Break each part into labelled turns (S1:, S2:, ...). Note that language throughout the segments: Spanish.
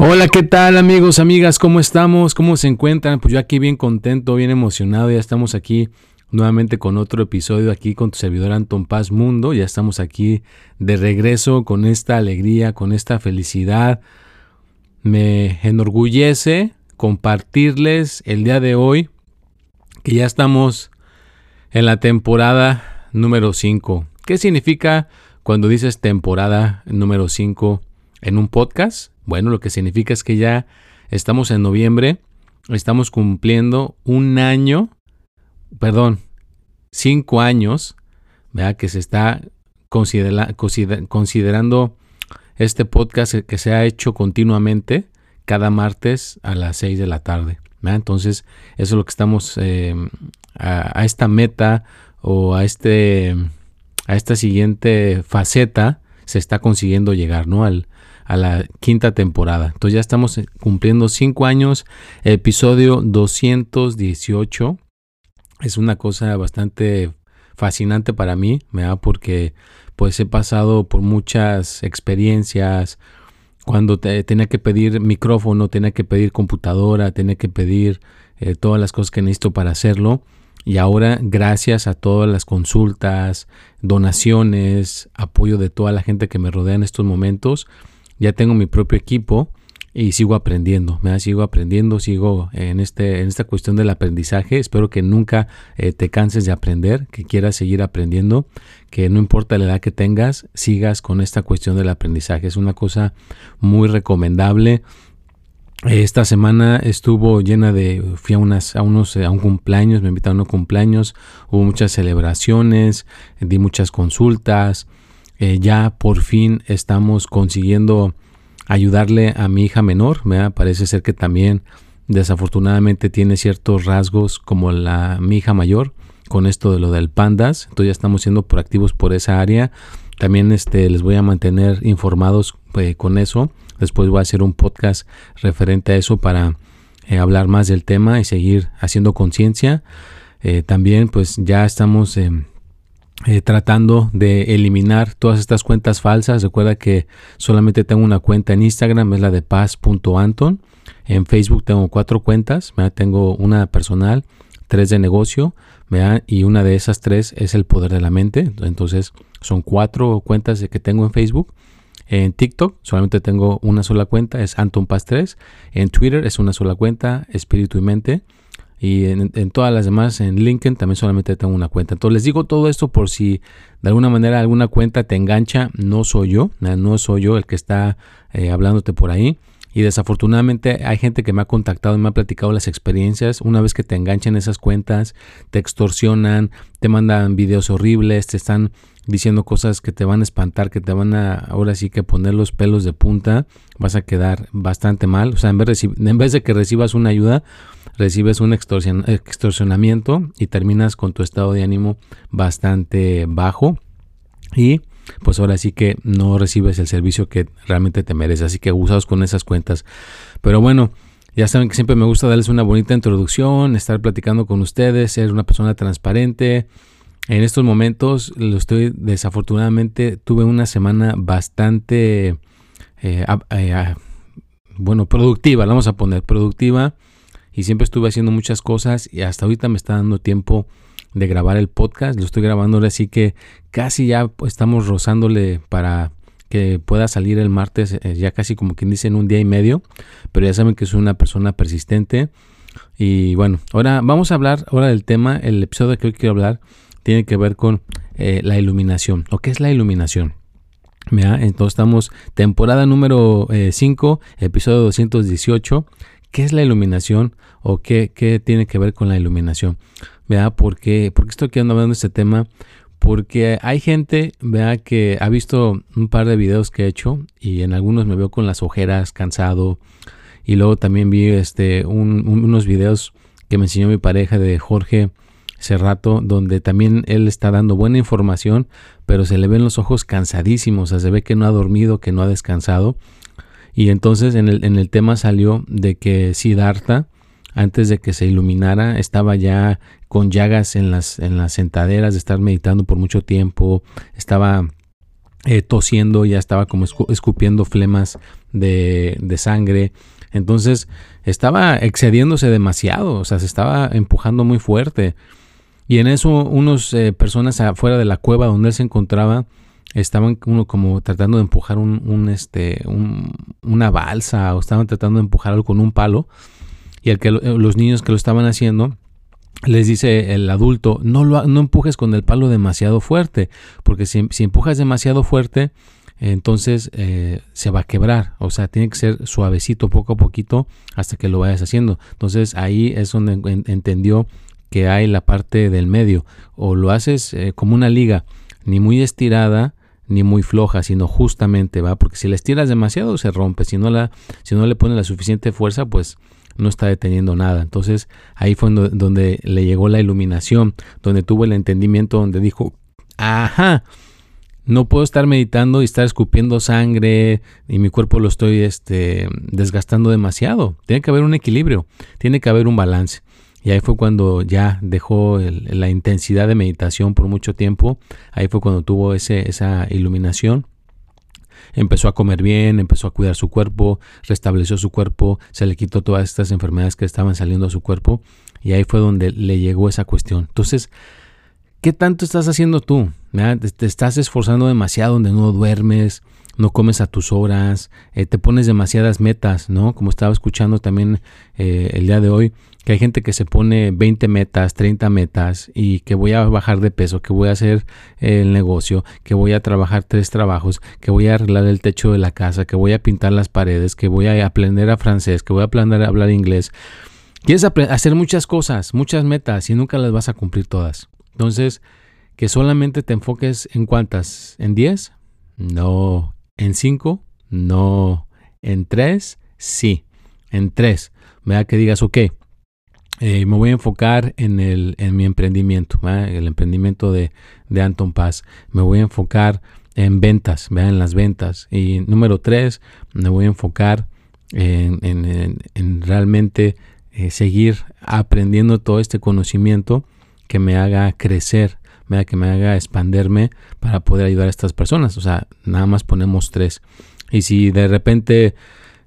S1: Hola, ¿qué tal amigos, amigas? ¿Cómo estamos? ¿Cómo se encuentran? Pues yo aquí bien contento, bien emocionado. Ya estamos aquí nuevamente con otro episodio aquí con tu servidor Anton Paz Mundo. Ya estamos aquí de regreso con esta alegría, con esta felicidad. Me enorgullece compartirles el día de hoy que ya estamos en la temporada número 5. ¿Qué significa cuando dices temporada número 5 en un podcast? Bueno, lo que significa es que ya estamos en noviembre, estamos cumpliendo un año, perdón, cinco años, ¿verdad? que se está considerando este podcast que se ha hecho continuamente cada martes a las seis de la tarde. Entonces, eso es lo que estamos eh, a, a, esta meta o a, este, a esta siguiente faceta se está consiguiendo llegar, ¿no? Al, a la quinta temporada. Entonces ya estamos eh, cumpliendo cinco años. Episodio 218. Es una cosa bastante fascinante para mí, ¿verdad? Porque pues he pasado por muchas experiencias. Cuando tenía que pedir micrófono, tenía que pedir computadora, tenía que pedir eh, todas las cosas que necesito para hacerlo. Y ahora, gracias a todas las consultas, donaciones, apoyo de toda la gente que me rodea en estos momentos, ya tengo mi propio equipo y sigo aprendiendo, me sigo aprendiendo, sigo en, este, en esta cuestión del aprendizaje. Espero que nunca eh, te canses de aprender, que quieras seguir aprendiendo, que no importa la edad que tengas, sigas con esta cuestión del aprendizaje. Es una cosa muy recomendable. Esta semana estuvo llena de, fui a, unas, a unos, a un cumpleaños, me invitaron a un cumpleaños, hubo muchas celebraciones, di muchas consultas, eh, ya por fin estamos consiguiendo ayudarle a mi hija menor. Parece ser que también desafortunadamente tiene ciertos rasgos como la mi hija mayor con esto de lo del pandas. Entonces ya estamos siendo proactivos por esa área. También este, les voy a mantener informados eh, con eso. Después voy a hacer un podcast referente a eso para eh, hablar más del tema y seguir haciendo conciencia. también pues ya estamos eh, tratando de eliminar todas estas cuentas falsas. Recuerda que solamente tengo una cuenta en Instagram, es la de paz.anton. En Facebook tengo cuatro cuentas. Tengo una personal, tres de negocio, y una de esas tres es el poder de la mente. Entonces son cuatro cuentas que tengo en Facebook. En TikTok solamente tengo una sola cuenta, es Anton Paz 3. En Twitter es una sola cuenta, Espíritu y Mente. Y en, todas las demás, en LinkedIn también solamente tengo una cuenta. Entonces les digo todo esto por si de alguna manera alguna cuenta te engancha. No soy yo, no soy yo el que está eh, hablándote por ahí. Y desafortunadamente hay gente que me ha contactado y me ha platicado las experiencias. Una vez que te enganchan esas cuentas, te extorsionan, te mandan videos horribles, te están diciendo cosas que te van a espantar, que te van a ahora sí que poner los pelos de punta, vas a quedar bastante mal. O sea, en vez de, en vez de que recibas una ayuda, recibes un extorsionamiento y terminas con tu estado de ánimo bastante bajo y pues ahora sí que no recibes el servicio que realmente te mereces. Así que usados con esas cuentas. Pero bueno, ya saben que siempre me gusta darles una bonita introducción, estar platicando con ustedes, ser una persona transparente. En estos momentos, lo estoy desafortunadamente, tuve una semana bastante, eh, eh, bueno, productiva, vamos a poner productiva y siempre estuve haciendo muchas cosas y hasta ahorita me está dando tiempo de grabar el podcast. Lo estoy grabando ahora sí que casi ya estamos rozándole para que pueda salir el martes, eh, ya casi como quien dice en un día y medio, pero ya saben que soy una persona persistente. Y bueno, ahora vamos a hablar ahora del tema, el episodio que hoy quiero hablar tiene que ver con eh, la iluminación. ¿O qué es la iluminación? Entonces estamos temporada número 5, eh, episodio 218. ¿Qué es la iluminación o qué, qué, tiene que ver con la iluminación? ¿Verdad? ¿Por qué, ¿Por qué estoy hablando de este tema? Porque hay gente, vea, que ha visto un par de videos que he hecho y en algunos me veo con las ojeras, cansado. Y luego también vi este, unos videos que me enseñó mi pareja de Jorge hace rato, donde también él está dando buena información, pero se le ven los ojos cansadísimos, se ve que no ha dormido, que no ha descansado. Y entonces en el, en el tema salió de que Siddhartha, antes de que se iluminara, estaba ya con llagas en las, en las sentaderas de estar meditando por mucho tiempo, estaba eh, tosiendo, ya estaba como escupiendo flemas de, de sangre. Entonces estaba excediéndose demasiado, o sea, se estaba empujando muy fuerte. Y en eso unas eh, personas afuera de la cueva donde él se encontraba estaban uno como tratando de empujar un, este, una balsa o estaban tratando de empujar algo con un palo. Y el que, los niños que lo estaban haciendo les dice el adulto, no, lo, no empujes con el palo demasiado fuerte, porque si, empujas demasiado fuerte, entonces eh, se va a quebrar. O sea, tiene que ser suavecito poco a poquito hasta que lo vayas haciendo. Entonces ahí es donde entendió que hay la parte del medio. O lo haces eh, como una liga, ni muy estirada ni muy floja, sino justamente, ¿va? Porque si la estiras demasiado se rompe, si no, la, si no le pones la suficiente fuerza, pues no está deteniendo nada. Entonces ahí fue donde, le llegó la iluminación, donde tuvo el entendimiento, donde dijo, ajá, no puedo estar meditando y estar escupiendo sangre y mi cuerpo lo estoy este, desgastando demasiado. Tiene que haber un equilibrio, tiene que haber un balance. Y ahí fue cuando ya dejó la intensidad de meditación por mucho tiempo. Ahí fue cuando tuvo ese, esa iluminación. Empezó a comer bien, empezó a cuidar su cuerpo, restableció su cuerpo, se le quitó todas estas enfermedades que estaban saliendo a su cuerpo. Y ahí fue donde le llegó esa cuestión. Entonces, ¿qué tanto estás haciendo tú? Te estás esforzando demasiado donde no duermes, no comes a tus horas, eh, te pones demasiadas metas, ¿no? Como estaba escuchando también eh, el día de hoy, que hay gente que se pone 20 metas, 30 metas y que voy a bajar de peso, que voy a hacer el negocio, que voy a trabajar tres trabajos, que voy a arreglar el techo de la casa, que voy a pintar las paredes, que voy a aprender a francés, que voy a aprender a hablar inglés. Quieres hacer muchas cosas, muchas metas y nunca las vas a cumplir todas. Entonces, que solamente te enfoques en cuántas, en 10? No, en 5, no. En 3, sí. En 3, vea que digas, ok, eh, me voy a enfocar en, el, en mi emprendimiento, el emprendimiento de, de, Anton Paz. Me voy a enfocar en ventas, vean en las ventas. Y número 3, me voy a enfocar en, en, en realmente eh, seguir aprendiendo todo este conocimiento que me haga crecer que me haga expanderme para poder ayudar a estas personas. O sea, nada más ponemos tres. Y si de repente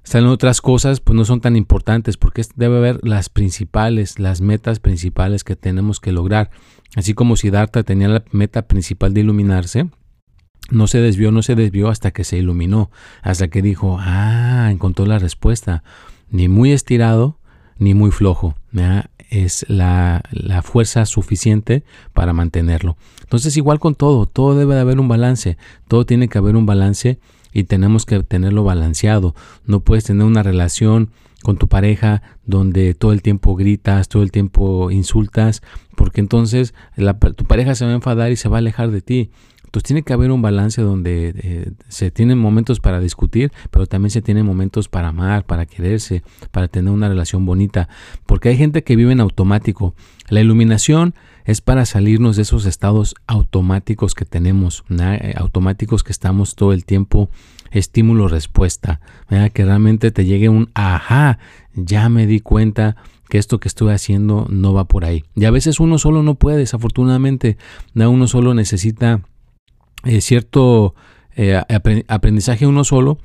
S1: salen otras cosas, pues no son tan importantes porque debe haber las principales, las metas principales que tenemos que lograr. Así como si Siddhartha tenía la meta principal de iluminarse, no se desvió, no se desvió hasta que se iluminó, hasta que dijo, ah, encontró la respuesta. Ni muy estirado, ni muy flojo es la, fuerza suficiente para mantenerlo. Entonces igual con todo, todo debe de haber un balance, todo tiene que haber un balance y tenemos que tenerlo balanceado. No puedes tener una relación con tu pareja donde todo el tiempo gritas, todo el tiempo insultas, porque entonces tu pareja se va a enfadar y se va a alejar de ti. Entonces tiene que haber un balance donde eh, se tienen momentos para discutir, pero también se tienen momentos para amar, para quererse, para tener una relación bonita. Porque hay gente que vive en automático. La iluminación es para salirnos de esos estados automáticos que tenemos, eh, automáticos que estamos todo el tiempo estímulo-respuesta, que realmente te llegue un ajá, ya me di cuenta que esto que estoy haciendo no va por ahí. Y a veces uno solo no puede, desafortunadamente, uno solo necesita eh, cierto eh, aprendizaje uno solo,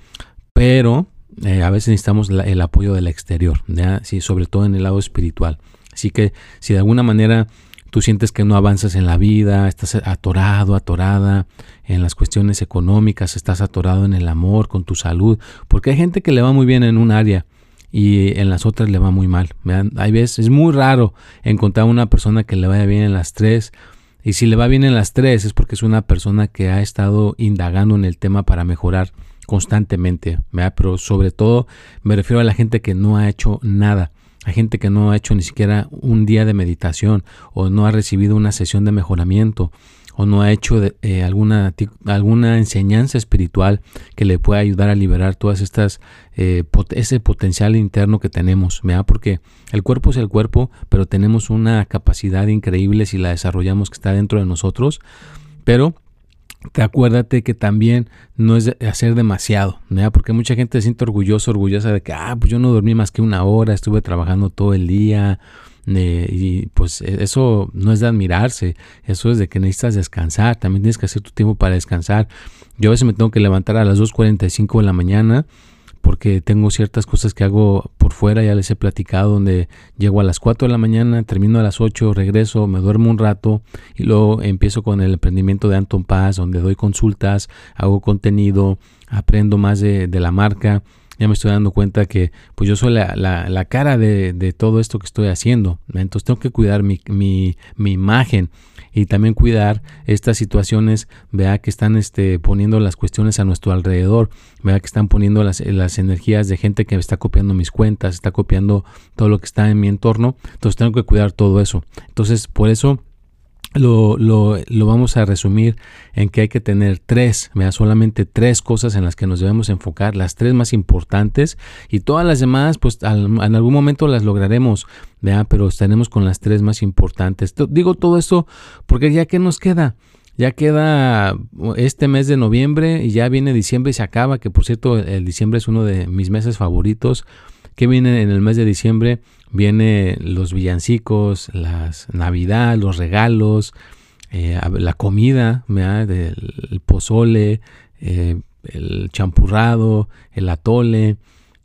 S1: pero eh, a veces necesitamos el apoyo del exterior, Sí, sobre todo en el lado espiritual. Así que si de alguna manera tú sientes que no avanzas en la vida, estás atorado, atorada en las cuestiones económicas, estás atorado en el amor, con tu salud, porque hay gente que le va muy bien en un área y en las otras le va muy mal. Hay veces, es muy raro encontrar una persona que le vaya bien en las tres Y si le va bien en las tres es porque es una persona que ha estado indagando en el tema para mejorar constantemente, pero sobre todo me refiero a la gente que no ha hecho nada. Hay gente que no ha hecho ni siquiera un día de meditación o no ha recibido una sesión de mejoramiento o no ha hecho eh, alguna, alguna enseñanza espiritual que le pueda ayudar a liberar todas estas, eh, ese potencial interno que tenemos, ¿verdad? Porque el cuerpo es el cuerpo, pero tenemos una capacidad increíble si la desarrollamos que está dentro de nosotros, pero te acuérdate que también no es hacer demasiado, ¿verdad? porque mucha gente se siente orgullosa, orgullosa de que, ah, pues yo no dormí más que una hora, estuve trabajando todo el día, y pues e, eso no es de admirarse, eso es de que necesitas descansar, también tienes que hacer tu tiempo para descansar. Yo a veces me tengo que levantar a las 2.45 de la mañana porque tengo ciertas cosas que hago por fuera, ya les he platicado, donde llego a las 4 de la mañana, termino a las 8, regreso, me duermo un rato y luego empiezo con el emprendimiento de Anton Paz, donde doy consultas, hago contenido, aprendo más de, de la marca ya me estoy dando cuenta que pues yo soy la, la, cara de, de, todo esto que estoy haciendo. Entonces tengo que cuidar mi, mi, mi imagen y también cuidar estas situaciones, vea que están este, poniendo las cuestiones a nuestro alrededor, vea que están poniendo las, las energías de gente que está copiando mis cuentas, está copiando todo lo que está en mi entorno. Entonces tengo que cuidar todo eso. Entonces por eso lo, lo, lo, vamos a resumir en que hay que tener tres, vea solamente tres cosas en las que nos debemos enfocar, las tres más importantes y todas las demás, pues en algún momento las lograremos, vea pero estaremos con las tres más importantes. Digo todo esto porque ya que nos queda, ya queda este mes de noviembre y ya viene diciembre y se acaba, que por cierto el diciembre es uno de mis meses favoritos. que viene en el mes de diciembre? Viene los villancicos, las Navidad, los regalos, eh, la comida, el pozole, eh, el champurrado, el atole,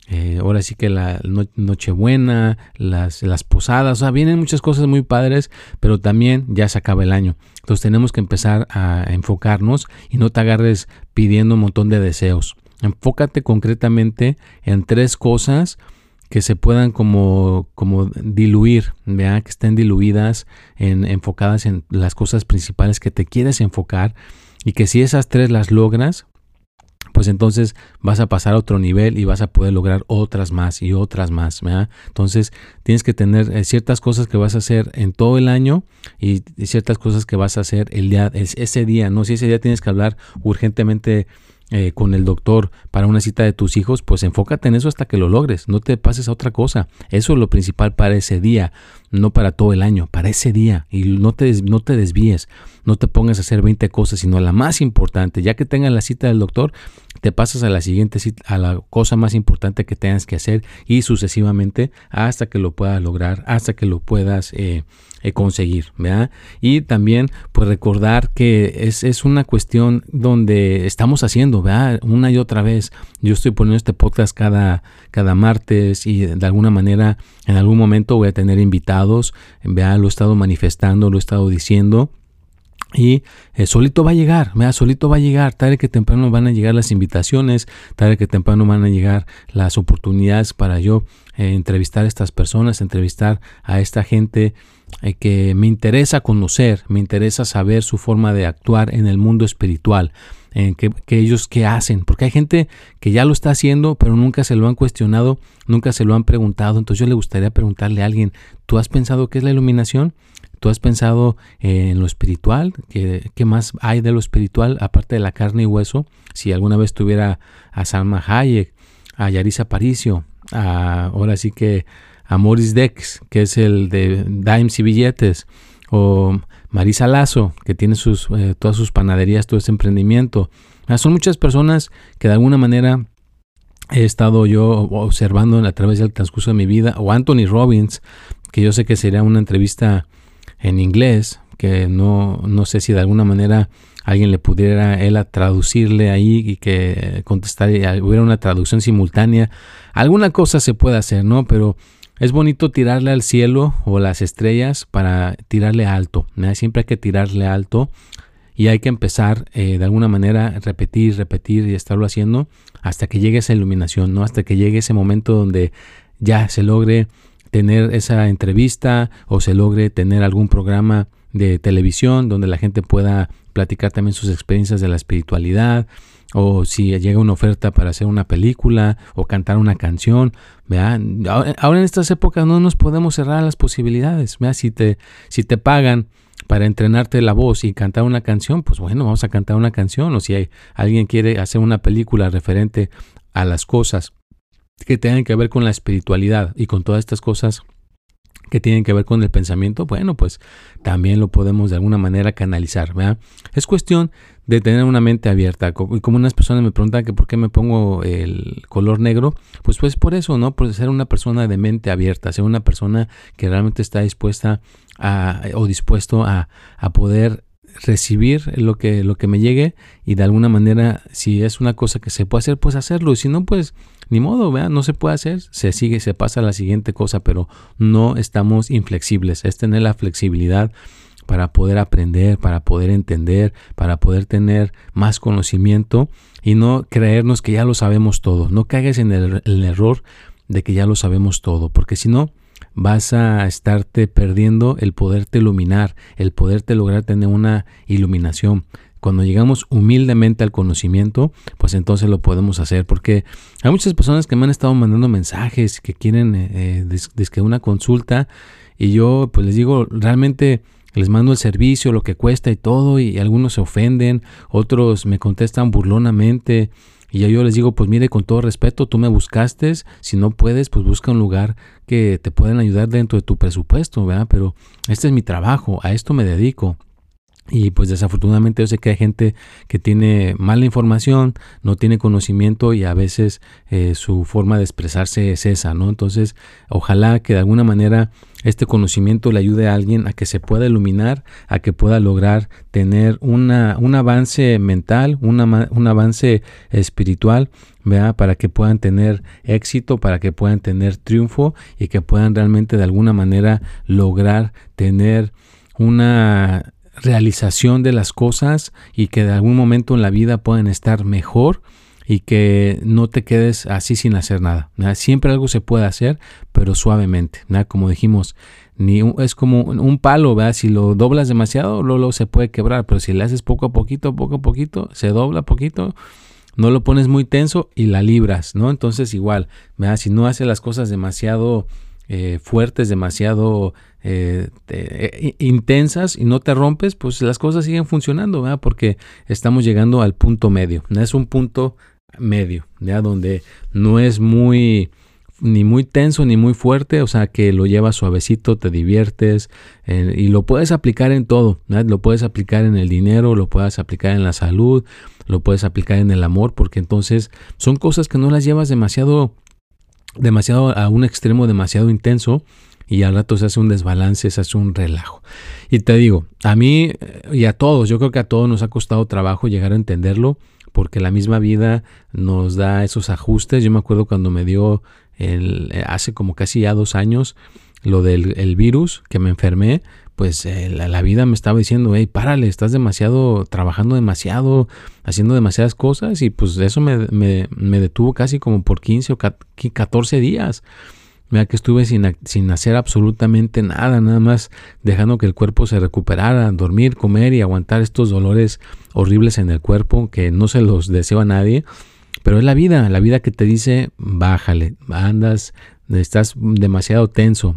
S1: eh, ahora sí que la Nochebuena, las, las posadas, o sea, vienen muchas cosas muy padres, pero también ya se acaba el año. Entonces tenemos que empezar a enfocarnos y no te agarres pidiendo un montón de deseos. Enfócate concretamente en tres cosas que se puedan como, como diluir, ¿vea? que estén diluidas, en, enfocadas en las cosas principales que te quieres enfocar y que si esas tres las logras, pues entonces vas a pasar a otro nivel y vas a poder lograr otras más y otras más. ¿vea? Entonces tienes que tener eh, ciertas cosas que vas a hacer en todo el año y, ciertas cosas que vas a hacer el día, ese día. No si ese día tienes que hablar urgentemente eh, con el doctor para una cita de tus hijos, pues enfócate en eso hasta que lo logres, no te pases a otra cosa. Eso es lo principal para ese día, no para todo el año, para ese día. Y no te, no te desvíes, no te pongas a hacer 20 cosas, sino la más importante. Ya que tengas la cita del doctor, te pasas a la siguiente cita, a la cosa más importante que tengas que hacer y sucesivamente hasta que lo puedas lograr, hasta que lo puedas eh, eh, conseguir, ¿verdad? Y también, pues recordar que es, es, una cuestión donde estamos haciendo, ¿verdad? Una y otra vez. Yo estoy poniendo este podcast cada, cada martes y de alguna manera, en algún momento voy a tener invitados, ¿verdad? Lo he estado manifestando, lo he estado diciendo. Y eh, solito va a llegar, ¿verdad? solito va a llegar, tarde que temprano van a llegar las invitaciones, tarde que temprano van a llegar las oportunidades para yo eh, entrevistar a estas personas, entrevistar a esta gente eh, que me interesa conocer, me interesa saber su forma de actuar en el mundo espiritual, en que, ellos qué hacen, porque hay gente que ya lo está haciendo, pero nunca se lo han cuestionado, nunca se lo han preguntado, entonces yo le gustaría preguntarle a alguien, ¿tú has pensado qué es la iluminación? ¿Tú has pensado en lo espiritual? ¿Qué, ¿Qué, más hay de lo espiritual aparte de la carne y hueso? Si alguna vez tuviera a Salma Hayek, a Yarisa Paricio, a, ahora sí que a Morris Dex, que es el de Dimes y Billetes, o Marisa Lazo, que tiene sus, eh, todas sus panaderías, todo ese emprendimiento. Son muchas personas que de alguna manera he estado yo observando a través del transcurso de mi vida, o Anthony Robbins, que yo sé que sería una entrevista en inglés, que no, no sé si de alguna manera alguien le pudiera él a traducirle ahí y que contestara, hubiera una traducción simultánea. Alguna cosa se puede hacer, ¿no? Pero es bonito tirarle al cielo o las estrellas para tirarle alto. Siempre hay que tirarle alto y hay que empezar eh, de alguna manera repetir, repetir y estarlo haciendo hasta que llegue esa iluminación, ¿no? Hasta que llegue ese momento donde ya se logre tener esa entrevista o se logre tener algún programa de televisión donde la gente pueda platicar también sus experiencias de la espiritualidad o si llega una oferta para hacer una película o cantar una canción, vean, ahora en estas épocas no nos podemos cerrar las posibilidades, ¿vea? Si te si te pagan para entrenarte la voz y cantar una canción, pues bueno, vamos a cantar una canción o si hay, alguien quiere hacer una película referente a las cosas que tengan que ver con la espiritualidad y con todas estas cosas que tienen que ver con el pensamiento, bueno, pues también lo podemos de alguna manera canalizar. ¿verdad? Es cuestión de tener una mente abierta. Y como unas personas me preguntan que por qué me pongo el color negro, pues pues por eso, ¿no? Por ser una persona de mente abierta, ser una persona que realmente está dispuesta a, o dispuesto a, a poder recibir lo que, lo que me llegue y de alguna manera si es una cosa que se puede hacer, pues hacerlo. Y si no, pues ni modo, vean, no se puede hacer, se sigue, se pasa a la siguiente cosa, pero no estamos inflexibles. Es tener la flexibilidad para poder aprender, para poder entender, para poder tener más conocimiento y no creernos que ya lo sabemos todo. No caigas en el, error de que ya lo sabemos todo, porque si no, vas a estarte perdiendo el poderte iluminar, el poderte lograr tener una iluminación. Cuando llegamos humildemente al conocimiento, pues entonces lo podemos hacer. Porque hay muchas personas que me han estado mandando mensajes que quieren eh, eh una consulta y yo pues les digo, realmente les mando el servicio, lo que cuesta y todo, y algunos se ofenden, otros me contestan burlonamente, y yo les digo, pues mire, con todo respeto, tú me buscaste, si no puedes, pues busca un lugar que te puedan ayudar dentro de tu presupuesto, ¿verdad? Pero este es mi trabajo, a esto me dedico. Y pues desafortunadamente yo sé que hay gente que tiene mala información, no tiene conocimiento y a veces eh, su forma de expresarse es esa, ¿no? Entonces, ojalá que de alguna manera este conocimiento le ayude a alguien a que se pueda iluminar, a que pueda lograr tener una, un avance mental, un avance espiritual, ¿verdad? Para que puedan tener éxito, para que puedan tener triunfo y que puedan realmente de alguna manera lograr tener una realización de las cosas y que de algún momento en la vida puedan estar mejor y que no te quedes así sin hacer nada. Siempre algo se puede hacer, pero suavemente. Como dijimos, ni es como un palo, ¿verdad? si lo doblas demasiado, luego se puede quebrar, pero si le haces poco a poquito, poco a poquito, se dobla poquito, no lo pones muy tenso y la libras, ¿no? Entonces igual, ¿verdad? si no haces las cosas demasiado eh, fuertes, demasiado eh, eh, intensas y no te rompes, pues las cosas siguen funcionando, ¿verdad? porque estamos llegando al punto medio. ¿no? Es un punto medio, ¿ya? donde no es muy ni muy tenso ni muy fuerte, o sea que lo llevas suavecito, te diviertes y lo puedes aplicar en todo, lo puedes aplicar en el dinero, lo puedes aplicar en la salud, lo puedes aplicar en el amor, porque entonces son cosas que no las llevas demasiado demasiado a un extremo demasiado intenso y al rato se hace un desbalance, se hace un relajo. Y te digo, a mí eh, y a todos, yo creo que a todos nos ha costado trabajo llegar a entenderlo porque la misma vida nos da esos ajustes. Yo me acuerdo cuando me dio el, eh, hace como casi ya dos años lo del virus, que me enfermé, pues eh, la, vida me estaba diciendo, hey, párale, estás demasiado, trabajando demasiado, haciendo demasiadas cosas y pues eso me, me, detuvo casi como por 15 o 14 días. Mira que estuve sin, sin, hacer absolutamente nada, nada más dejando que el cuerpo se recuperara, dormir, comer y aguantar estos dolores horribles en el cuerpo que no se los deseo a nadie. Pero es la vida, la vida que te dice, bájale, andas estás demasiado tenso,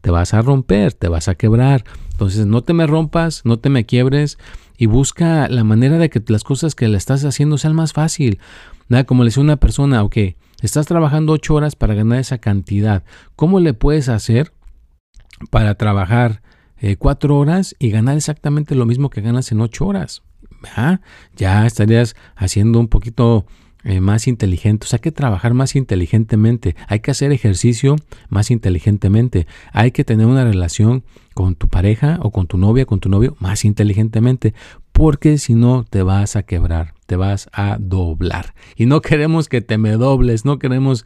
S1: te vas a romper, te vas a quebrar. Entonces no te me rompas, no te me quiebres y busca la manera de que las cosas que le estás haciendo sean más fácil. Como le decía una persona, ok, estás trabajando ocho horas para ganar esa cantidad. ¿Cómo le puedes hacer para trabajar eh, cuatro horas y ganar exactamente lo mismo que ganas en ocho horas? Ya estarías haciendo un poquito eh, más inteligente. O sea, hay que trabajar más inteligentemente. Hay que hacer ejercicio más inteligentemente. Hay que tener una relación con tu pareja o con tu novia, con tu novio, más inteligentemente. Porque si no, te vas a quebrar, te vas a doblar. Y no queremos que te me dobles, no queremos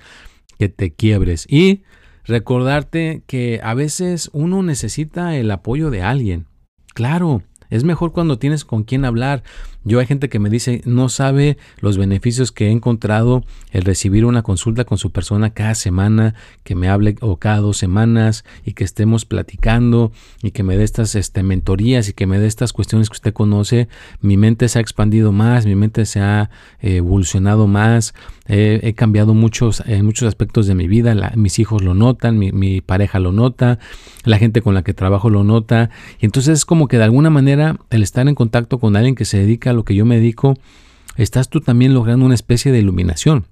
S1: que te quiebres. Y recordarte que a veces uno necesita el apoyo de alguien. Claro, es mejor cuando tienes con quién hablar. Yo hay gente que me dice, no sabe los beneficios que he encontrado el recibir una consulta con su persona cada semana, que me hable o cada dos semanas y que estemos platicando y que me dé estas este, mentorías y que me dé estas cuestiones que usted conoce. Mi mente se ha expandido más, mi mente se ha eh, evolucionado más, he cambiado muchos, muchos aspectos de mi vida. mis hijos lo notan, mi, mi pareja lo nota, la gente con la que trabajo lo nota. Y entonces es como que de alguna manera el estar en contacto con alguien que se dedica a lo que yo me dedico, estás tú también logrando una especie de iluminación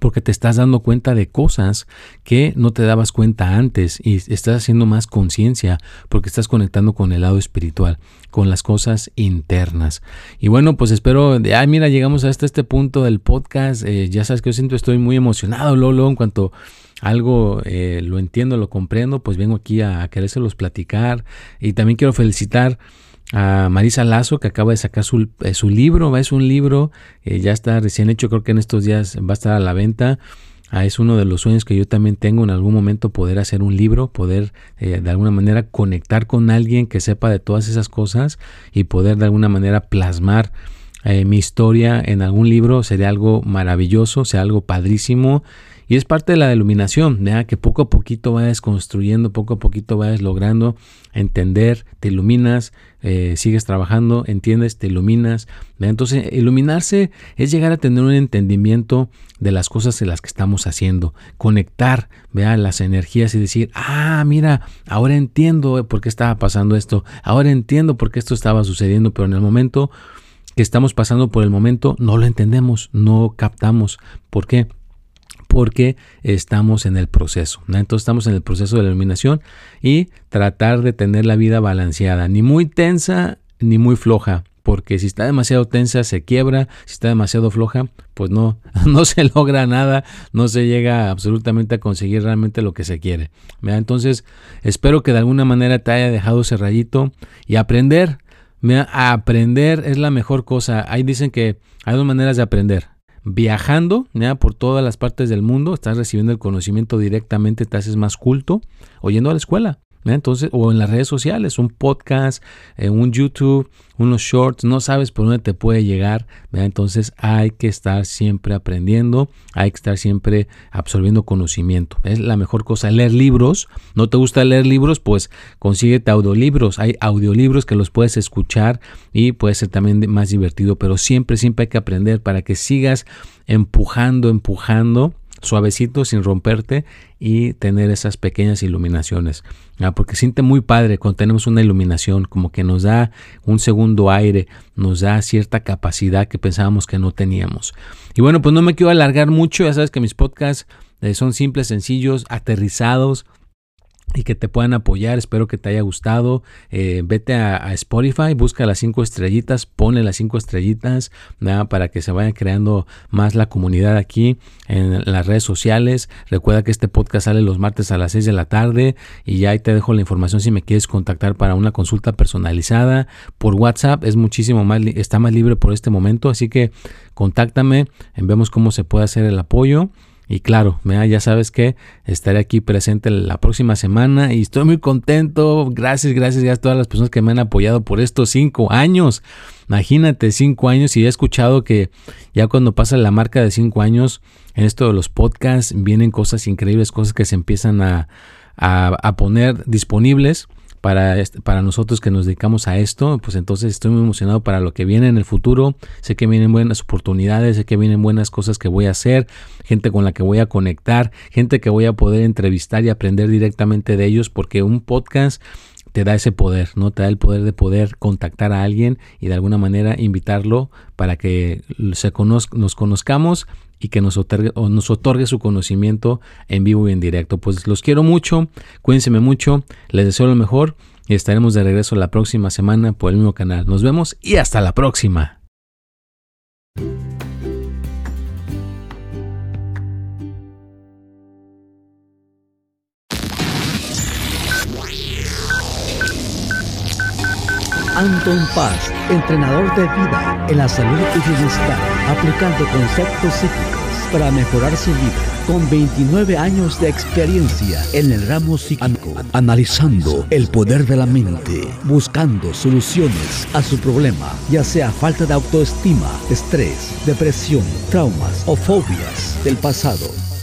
S1: porque te estás dando cuenta de cosas que no te dabas cuenta antes y estás haciendo más conciencia porque estás conectando con el lado espiritual, con las cosas internas. Y bueno, pues espero, ay mira, llegamos hasta este punto del podcast, eh, ya sabes que yo siento estoy muy emocionado, Lolo, en cuanto algo eh, lo entiendo, lo comprendo, pues vengo aquí a, a querérselos platicar y también quiero felicitar a Marisa Lazo, que acaba de sacar su, eh, su libro, es un libro, eh, ya está recién hecho, creo que en estos días va a estar a la venta. Ah, es uno de los sueños que yo también tengo en algún momento poder hacer un libro, poder eh, de alguna manera conectar con alguien que sepa de todas esas cosas y poder de alguna manera plasmar mi historia en algún libro. Sería algo maravilloso, sea algo padrísimo y es parte de la iluminación, que poco a poquito vayas construyendo, poco a poquito vayas logrando entender, te iluminas, eh, sigues trabajando, entiendes, te iluminas. Entonces, iluminarse es llegar a tener un entendimiento de las cosas en las que estamos haciendo, conectar vea, las energías y decir, ah, mira, ahora entiendo por qué estaba pasando esto, ahora entiendo por qué esto estaba sucediendo, pero en el momento que estamos pasando por el momento no lo entendemos, no captamos. ¿Por qué? Porque estamos en el proceso. Entonces estamos en el proceso de la iluminación y tratar de tener la vida balanceada, ni muy tensa ni muy floja, porque si está demasiado tensa se quiebra, si está demasiado floja, pues no, no se logra nada, no se llega absolutamente a conseguir realmente lo que se quiere. Entonces, espero que de alguna manera te haya dejado ese rayito y aprender. Aprender es la mejor cosa. Ahí dicen que hay dos maneras de aprender viajando ¿ya? por todas las partes del mundo, estás recibiendo el conocimiento directamente, te haces más culto, o yendo a la escuela. Entonces, o en las redes sociales, un podcast, eh, un YouTube, unos shorts, no sabes por dónde te puede llegar. Entonces hay que estar siempre aprendiendo, hay que estar siempre absorbiendo conocimiento. Es la mejor cosa. Leer libros, ¿no te gusta leer libros? Pues consíguete audiolibros. Hay audiolibros que los puedes escuchar y puede ser también más divertido, pero siempre, siempre hay que aprender para que sigas empujando, empujando suavecito sin romperte y tener esas pequeñas iluminaciones. Ah, porque siente muy padre cuando tenemos una iluminación, como que nos da un segundo aire, nos da cierta capacidad que pensábamos que no teníamos. Y bueno, pues no me quiero alargar mucho, ya sabes que mis podcasts eh, son simples, sencillos, aterrizados y que te puedan apoyar. Espero que te haya gustado. Eh, vete a, Spotify, busca las cinco estrellitas, pone las cinco estrellitas para que se vaya creando más la comunidad aquí en las redes sociales. Recuerda que este podcast sale los martes a las 6 de la tarde y ya ahí te dejo la información si me quieres contactar para una consulta personalizada por WhatsApp. Es muchísimo más, está más libre por este momento, así que contáctame, vemos cómo se puede hacer el apoyo. Y claro, ya sabes que estaré aquí presente la próxima semana y estoy muy contento. Gracias, gracias a todas las personas que me han apoyado por estos cinco años. Imagínate, cinco años y he escuchado que ya cuando pasa la marca de cinco años en esto de los podcasts vienen cosas increíbles, cosas que se empiezan a, a poner disponibles para, para nosotros que nos dedicamos a esto, pues entonces estoy muy emocionado para lo que viene en el futuro. Sé que vienen buenas oportunidades, sé que vienen buenas cosas que voy a hacer, gente con la que voy a conectar, gente que voy a poder entrevistar y aprender directamente de ellos, porque un podcast te da ese poder, ¿no? Te da el poder de poder contactar a alguien y de alguna manera invitarlo para que se nos conozcamos y que nos otorgue, nos otorgue su conocimiento en vivo y en directo. Pues los quiero mucho, cuídense mucho, les deseo lo mejor y estaremos de regreso la próxima semana por el mismo canal. Nos vemos y hasta la próxima.
S2: Anton Paz, entrenador de vida en la salud y bienestar, aplicando conceptos psíquicos para mejorar su vida con 29 años de experiencia en el ramo psíquico, analizando el poder de la mente, buscando soluciones a su problema, ya sea falta de autoestima, estrés, depresión, traumas o fobias del pasado.